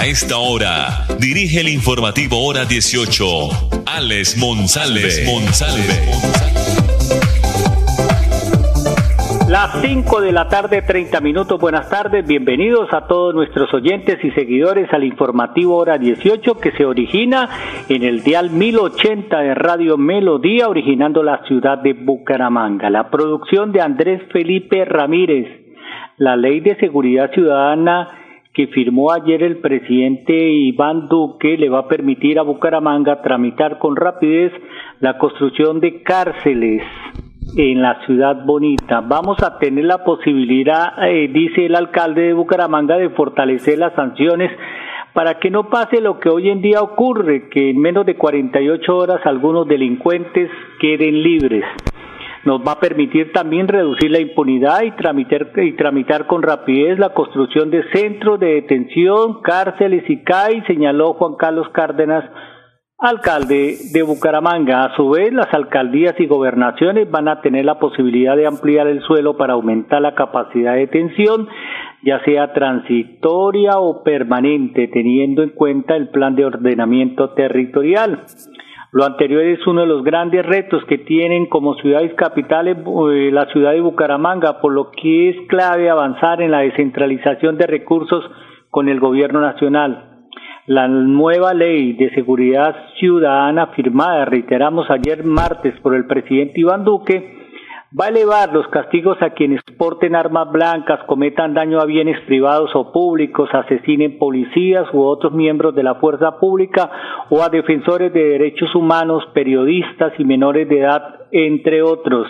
A esta hora, dirige el informativo Hora 18, Alex Monsalve. Las 5 de la tarde, 30 minutos. Buenas tardes, bienvenidos a todos nuestros oyentes y seguidores al informativo Hora 18 que se origina en el dial 1080 de Radio Melodía, originando la ciudad de Bucaramanga. La producción de Andrés Felipe Ramírez, la ley de seguridad ciudadana que firmó ayer el presidente Iván Duque le va a permitir a Bucaramanga tramitar con rapidez la construcción de cárceles en la ciudad bonita. Vamos a tener la posibilidad, eh, dice el alcalde de Bucaramanga, de fortalecer las sanciones para que no pase lo que hoy en día ocurre, que en menos de 48 horas algunos delincuentes queden libres nos va a permitir también reducir la impunidad y tramitar, y tramitar con rapidez la construcción de centros de detención, cárceles y CAI, señaló Juan Carlos Cárdenas, alcalde de Bucaramanga. A su vez, las alcaldías y gobernaciones van a tener la posibilidad de ampliar el suelo para aumentar la capacidad de detención, ya sea transitoria o permanente, teniendo en cuenta el plan de ordenamiento territorial. Lo anterior es uno de los grandes retos que tienen como ciudades capitales eh, la ciudad de Bucaramanga, por lo que es clave avanzar en la descentralización de recursos con el gobierno nacional. La nueva ley de seguridad ciudadana firmada, reiteramos ayer martes por el presidente Iván Duque, va a elevar los castigos a quienes porten armas blancas, cometan daño a bienes privados o públicos, asesinen policías u otros miembros de la fuerza pública o a defensores de derechos humanos, periodistas y menores de edad, entre otros.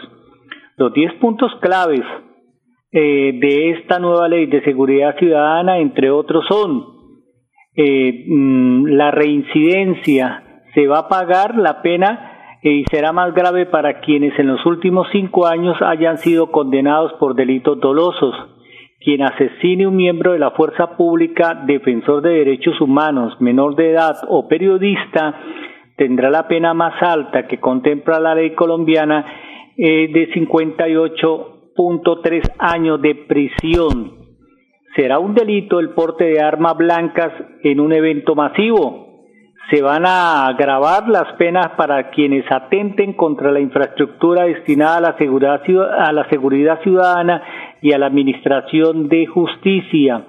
Los diez puntos claves eh, de esta nueva ley de seguridad ciudadana, entre otros, son eh, mm, la reincidencia, se va a pagar la pena y será más grave para quienes en los últimos cinco años hayan sido condenados por delitos dolosos. Quien asesine un miembro de la fuerza pública, defensor de derechos humanos, menor de edad o periodista tendrá la pena más alta que contempla la ley colombiana eh, de 58.3 años de prisión. Será un delito el porte de armas blancas en un evento masivo se van a agravar las penas para quienes atenten contra la infraestructura destinada a la seguridad, a la seguridad ciudadana y a la administración de justicia.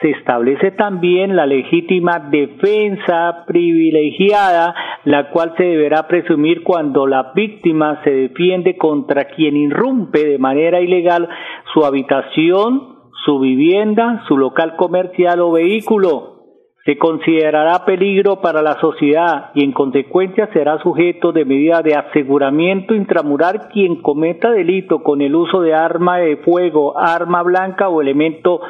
Se establece también la legítima defensa privilegiada, la cual se deberá presumir cuando la víctima se defiende contra quien irrumpe de manera ilegal su habitación, su vivienda, su local comercial o vehículo se considerará peligro para la sociedad y en consecuencia será sujeto de medida de aseguramiento intramural quien cometa delito con el uso de arma de fuego, arma blanca o elemento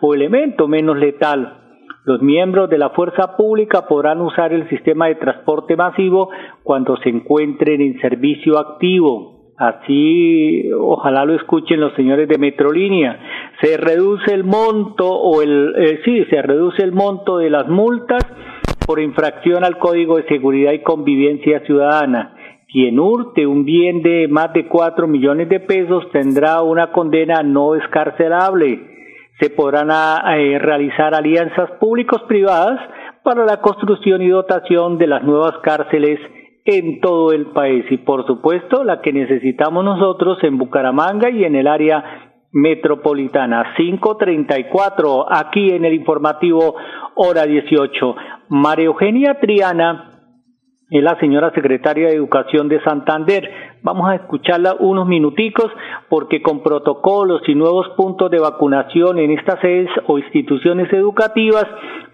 o elemento menos letal. Los miembros de la fuerza pública podrán usar el sistema de transporte masivo cuando se encuentren en servicio activo. Así, ojalá lo escuchen los señores de Metrolínea. Se reduce el monto o el eh, sí, se reduce el monto de las multas por infracción al Código de Seguridad y Convivencia Ciudadana. Quien hurte un bien de más de cuatro millones de pesos tendrá una condena no escarcelable. Se podrán ah, eh, realizar alianzas públicos-privadas para la construcción y dotación de las nuevas cárceles en todo el país y por supuesto la que necesitamos nosotros en Bucaramanga y en el área metropolitana. 534 aquí en el informativo hora 18. María Eugenia Triana es la señora secretaria de Educación de Santander. Vamos a escucharla unos minuticos porque con protocolos y nuevos puntos de vacunación en estas sedes o instituciones educativas,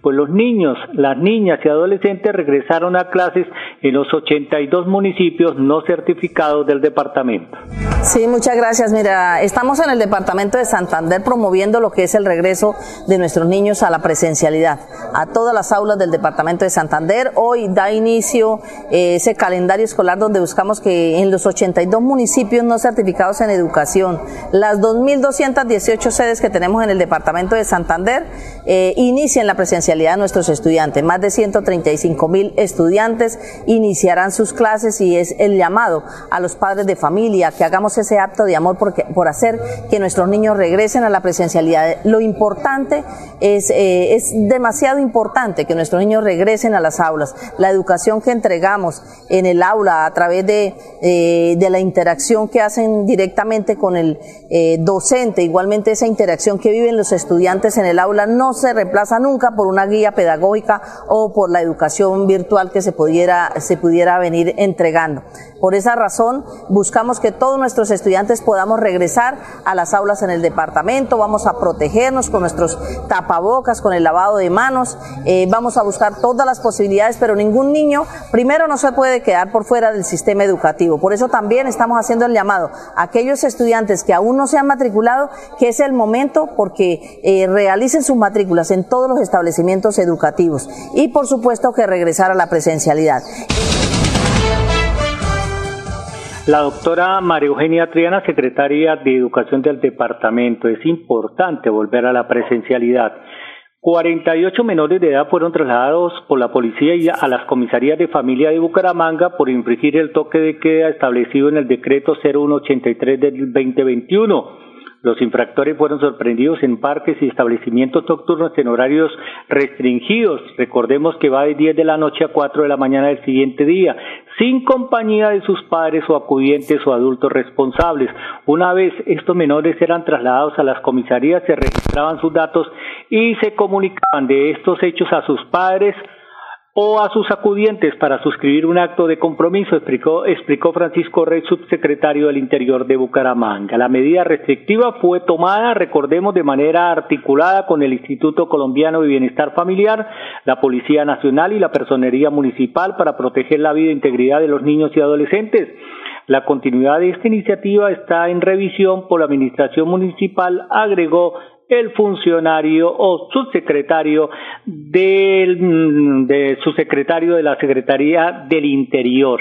pues los niños, las niñas y adolescentes regresaron a clases en los 82 municipios no certificados del departamento. Sí, muchas gracias. Mira, estamos en el departamento de Santander promoviendo lo que es el regreso de nuestros niños a la presencialidad, a todas las aulas del departamento de Santander. Hoy da inicio eh, ese calendario escolar donde buscamos que en los 82 municipios no certificados en educación, las 2.218 sedes que tenemos en el departamento de Santander, eh, inicien la presencialidad de nuestros estudiantes. Más de 135 mil estudiantes iniciarán sus clases y es el llamado a los padres de familia que hagamos ese acto de amor por, por hacer que nuestros niños regresen a la presencialidad. Lo importante es, eh, es demasiado importante que nuestros niños regresen a las aulas. La educación que entregamos en el aula a través de, eh, de la interacción que hacen directamente con el eh, docente, igualmente esa interacción que viven los estudiantes en el aula no se reemplaza nunca por una guía pedagógica o por la educación virtual que se pudiera, se pudiera venir entregando. Por esa razón, buscamos que todos nuestros estudiantes podamos regresar a las aulas en el departamento, vamos a protegernos con nuestros tapabocas, con el lavado de manos, eh, vamos a buscar todas las posibilidades, pero ningún niño, primero, no se puede quedar por fuera del sistema educativo. Por eso también estamos haciendo el llamado a aquellos estudiantes que aún no se han matriculado, que es el momento porque eh, realicen sus matrículas en todos los establecimientos educativos y, por supuesto, que regresar a la presencialidad. La doctora María Eugenia Triana, secretaria de Educación del departamento, es importante volver a la presencialidad. 48 menores de edad fueron trasladados por la policía y a las comisarías de familia de Bucaramanga por infringir el toque de queda establecido en el decreto 0183 del 2021. Los infractores fueron sorprendidos en parques y establecimientos nocturnos en horarios restringidos. Recordemos que va de 10 de la noche a 4 de la mañana del siguiente día, sin compañía de sus padres o acudientes o adultos responsables. Una vez estos menores eran trasladados a las comisarías, se registraban sus datos y se comunicaban de estos hechos a sus padres, o a sus acudientes para suscribir un acto de compromiso, explicó, explicó Francisco Rey, subsecretario del Interior de Bucaramanga. La medida restrictiva fue tomada, recordemos, de manera articulada con el Instituto Colombiano de Bienestar Familiar, la Policía Nacional y la Personería Municipal para proteger la vida e integridad de los niños y adolescentes. La continuidad de esta iniciativa está en revisión por la Administración Municipal, agregó el funcionario o subsecretario del mm, de subsecretario de la Secretaría del Interior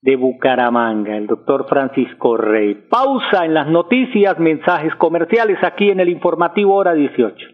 de Bucaramanga, el doctor Francisco Rey. Pausa en las noticias, mensajes comerciales aquí en el informativo hora 18.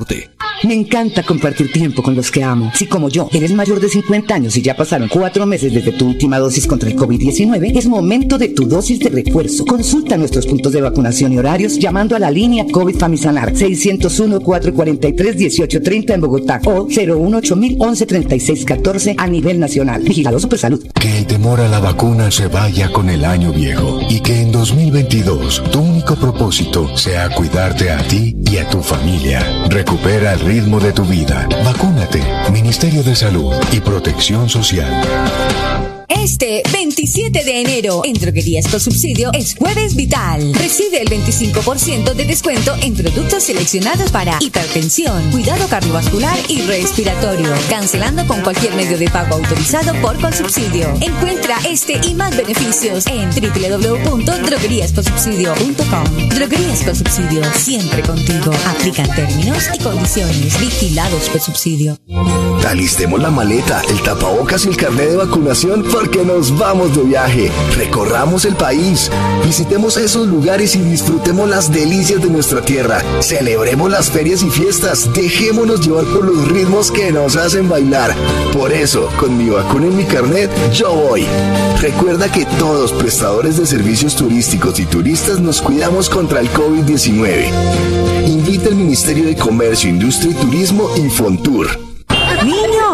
norte. Me encanta compartir tiempo con los que amo. Si como yo eres mayor de 50 años y ya pasaron cuatro meses desde tu última dosis contra el COVID-19, es momento de tu dosis de refuerzo. Consulta nuestros puntos de vacunación y horarios llamando a la línea COVID Famisanar 601-443-1830 en Bogotá o 018 113614 a nivel nacional. Vigilado Supersalud. Que el temor a la vacuna se vaya con el año viejo y que en 2022 tu único propósito sea cuidarte a ti y a tu familia. Recupera el ritmo de tu vida. Vacúnate. Ministerio de Salud y Protección Social. Este 27 de enero en Droguerías con Subsidio es Jueves Vital. Recibe el 25% de descuento en productos seleccionados para hipertensión, cuidado cardiovascular y respiratorio. Cancelando con cualquier medio de pago autorizado por Consubsidio. Encuentra este y más beneficios en www.drogueríasconsubsidio.com. Droguerías con Subsidio, siempre contigo. Aplican términos y condiciones. Vigilados por subsidio. Alistemos la maleta, el tapabocas y el carnet de vacunación porque nos vamos de viaje. Recorramos el país, visitemos esos lugares y disfrutemos las delicias de nuestra tierra. Celebremos las ferias y fiestas. Dejémonos llevar por los ritmos que nos hacen bailar. Por eso, con mi vacuna en mi carnet, yo voy. Recuerda que todos prestadores de servicios turísticos y turistas nos cuidamos contra el COVID-19. Invita el Ministerio de Comercio, Industria y Turismo y Fontur.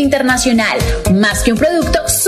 Internacional. Más que un producto,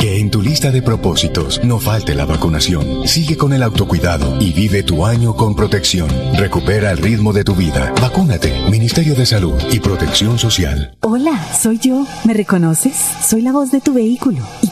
Que en tu lista de propósitos no falte la vacunación. Sigue con el autocuidado y vive tu año con protección. Recupera el ritmo de tu vida. Vacúnate. Ministerio de Salud y Protección Social. Hola, soy yo. ¿Me reconoces? Soy la voz de tu vehículo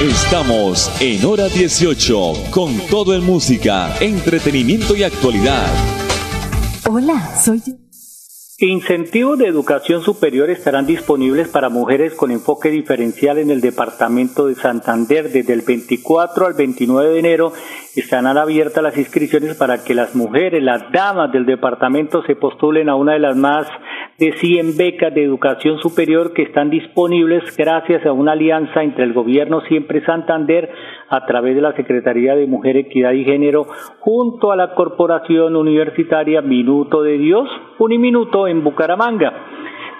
Estamos en hora 18 con todo en música, entretenimiento y actualidad. Hola, soy yo. Incentivos de educación superior estarán disponibles para mujeres con enfoque diferencial en el departamento de Santander. Desde el 24 al 29 de enero estarán abiertas las inscripciones para que las mujeres, las damas del departamento se postulen a una de las más de 100 becas de educación superior que están disponibles gracias a una alianza entre el gobierno Siempre Santander a través de la Secretaría de Mujer, Equidad y Género junto a la Corporación Universitaria Minuto de Dios, Uniminuto en Bucaramanga.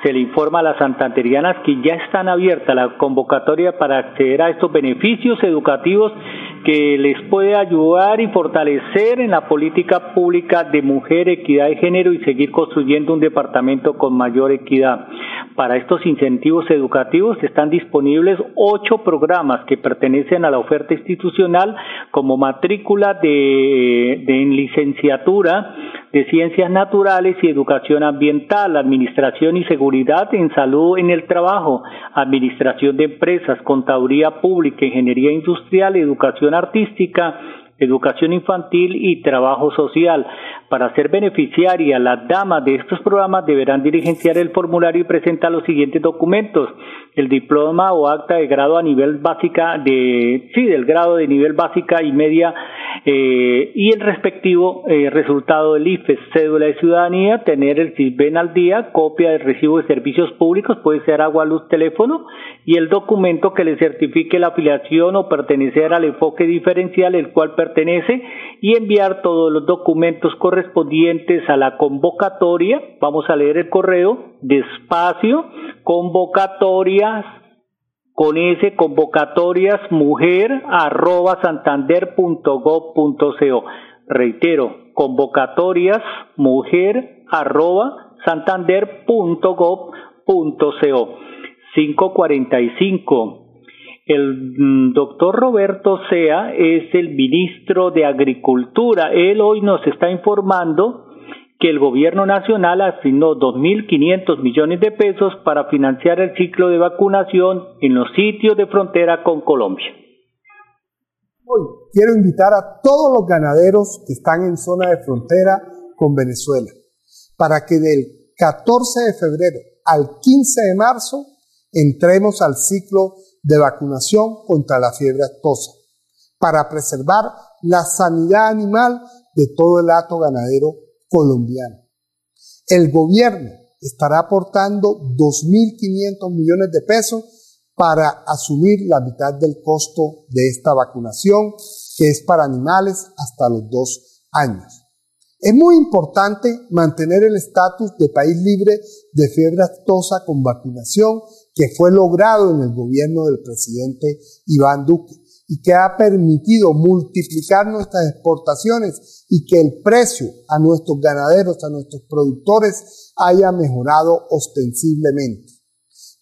Se le informa a las santanderianas que ya están abiertas la convocatoria para acceder a estos beneficios educativos que les puede ayudar y fortalecer en la política pública de mujer, equidad de género y seguir construyendo un departamento con mayor equidad. Para estos incentivos educativos están disponibles ocho programas que pertenecen a la oferta institucional como matrícula de, de licenciatura de ciencias naturales y educación ambiental, administración y seguridad en salud en el trabajo, administración de empresas, contaduría pública, ingeniería industrial, educación artística, educación infantil y trabajo social. Para ser beneficiaria, las damas de estos programas deberán diligenciar el formulario y presentar los siguientes documentos. El diploma o acta de grado a nivel básica de, sí, del grado de nivel básica y media eh, y el respectivo eh, resultado del IFES, cédula de ciudadanía, tener el CISBEN al día, copia del recibo de servicios públicos, puede ser agua, luz, teléfono, y el documento que le certifique la afiliación o pertenecer al enfoque diferencial el cual pertenece y enviar todos los documentos correspondientes a la convocatoria. Vamos a leer el correo despacio, convocatorias con ese convocatorias mujer arroba santander.gov.co. Reitero, convocatorias mujer arroba santander.gov.co. 545. El mm, doctor Roberto Sea es el ministro de Agricultura. Él hoy nos está informando que el gobierno nacional asignó 2.500 millones de pesos para financiar el ciclo de vacunación en los sitios de frontera con Colombia. Hoy quiero invitar a todos los ganaderos que están en zona de frontera con Venezuela para que del 14 de febrero al 15 de marzo entremos al ciclo de vacunación contra la fiebre aftosa para preservar la sanidad animal de todo el hato ganadero colombiano. El gobierno estará aportando 2.500 millones de pesos para asumir la mitad del costo de esta vacunación, que es para animales hasta los dos años. Es muy importante mantener el estatus de país libre de fiebre aftosa con vacunación que fue logrado en el gobierno del presidente Iván Duque y que ha permitido multiplicar nuestras exportaciones y que el precio a nuestros ganaderos, a nuestros productores haya mejorado ostensiblemente.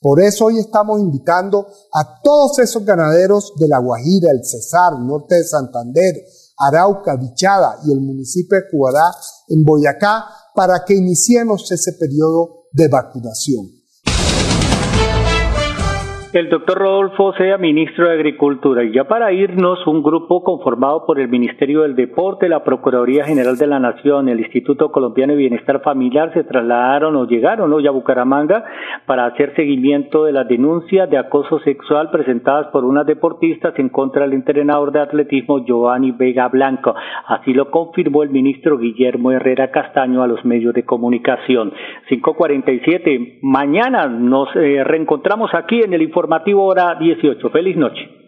Por eso hoy estamos invitando a todos esos ganaderos de La Guajira, el Cesar, norte de Santander, Arauca, Bichada y el municipio de Cubará en Boyacá para que iniciemos ese periodo de vacunación. El doctor Rodolfo sea ministro de Agricultura. Y ya para irnos, un grupo conformado por el Ministerio del Deporte, la Procuraduría General de la Nación, el Instituto Colombiano de Bienestar Familiar se trasladaron o llegaron hoy a Bucaramanga para hacer seguimiento de las denuncias de acoso sexual presentadas por unas deportistas en contra del entrenador de atletismo Giovanni Vega Blanco. Así lo confirmó el ministro Guillermo Herrera Castaño a los medios de comunicación. 547. Mañana nos eh, reencontramos aquí en el informativo hora 18. Feliz noche.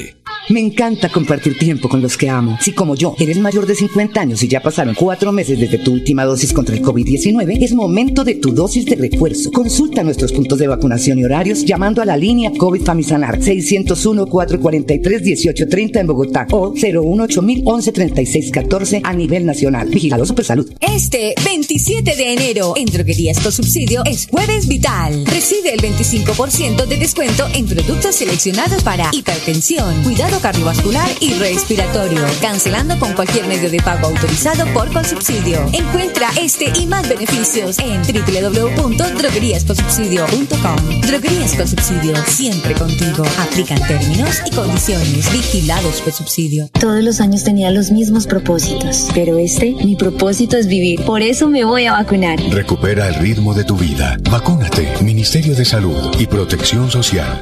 ты. Me encanta compartir tiempo con los que amo. Si como yo eres mayor de 50 años y ya pasaron cuatro meses desde tu última dosis contra el COVID-19, es momento de tu dosis de refuerzo. Consulta nuestros puntos de vacunación y horarios llamando a la línea COVID Famisanar 601-443-1830 en Bogotá o 018 113614 a nivel nacional. Vigilado Supersalud. Este 27 de enero en Droguerías con Subsidio es Jueves Vital. Recibe el 25% de descuento en productos seleccionados para hipertensión, cuidado cardiovascular y respiratorio, cancelando con cualquier medio de pago autorizado por Consubsidio. Encuentra este y más beneficios en www.drogueríasconsubsidio.com. Droguerías con Subsidio, siempre contigo. Aplican términos y condiciones vigilados por subsidio. Todos los años tenía los mismos propósitos, pero este, mi propósito es vivir. Por eso me voy a vacunar. Recupera el ritmo de tu vida. Vacúnate. Ministerio de Salud y Protección Social.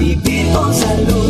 Vivir con salud.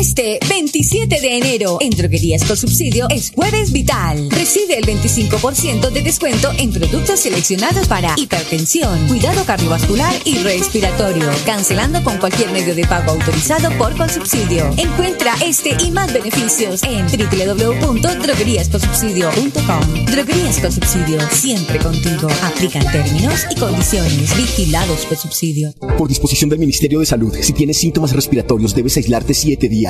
Este 27 de enero en Droguerías con Subsidio es Jueves Vital. Recibe el 25% de descuento en productos seleccionados para hipertensión, cuidado cardiovascular y respiratorio, cancelando con cualquier medio de pago autorizado por Consubsidio. Encuentra este y más beneficios en www.drogueríasconsubsidio.com. Droguerías con Subsidio, siempre contigo. Aplican términos y condiciones vigilados por subsidio. Por disposición del Ministerio de Salud, si tienes síntomas respiratorios debes aislarte 7 días.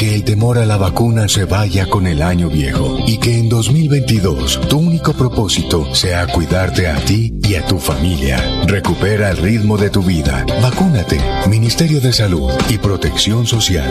Que el temor a la vacuna se vaya con el año viejo y que en 2022 tu único propósito sea cuidarte a ti y a tu familia. Recupera el ritmo de tu vida. Vacúnate. Ministerio de Salud y Protección Social.